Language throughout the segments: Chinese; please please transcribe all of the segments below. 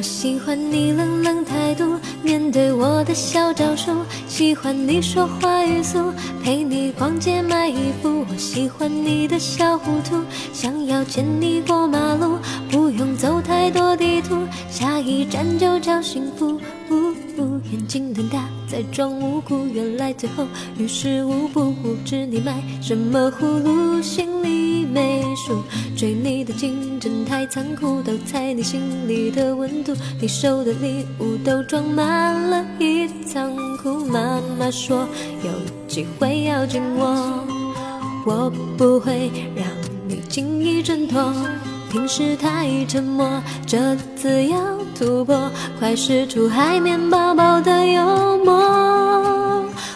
我喜欢你冷冷态度，面对我的小招数，喜欢你说话语速，陪你逛街买衣服。我喜欢你的小糊涂，想要牵你过马路，不用走太多地图，下一站就叫幸福。呜呜眼睛瞪大，在装无辜，原来最后于事无补。不知你买什么葫芦，心。竞争太残酷，都猜你心里的温度。你收的礼物都装满了一仓库。妈妈说有机会要紧握，我不会让你轻易挣脱。平时太沉默，这次要突破，快使出海绵宝宝的幽默。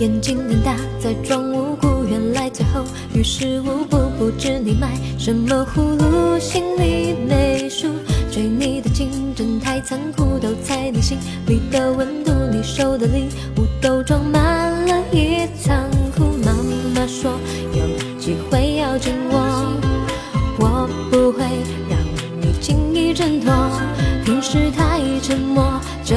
眼睛瞪大，在装无辜，原来最后于事无补。不知你买什么葫芦，心里没数。追你的竞争太残酷，都猜你心里的温度。你收的礼物都装满了一仓库。妈妈说有机会要紧握，我不会让你轻易挣脱。平时太沉默，这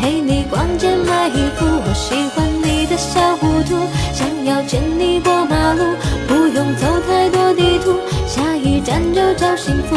陪你逛街买衣服。我喜欢你的。小糊涂，想要牵你过马路，不用走太多地图，下一站就叫幸福。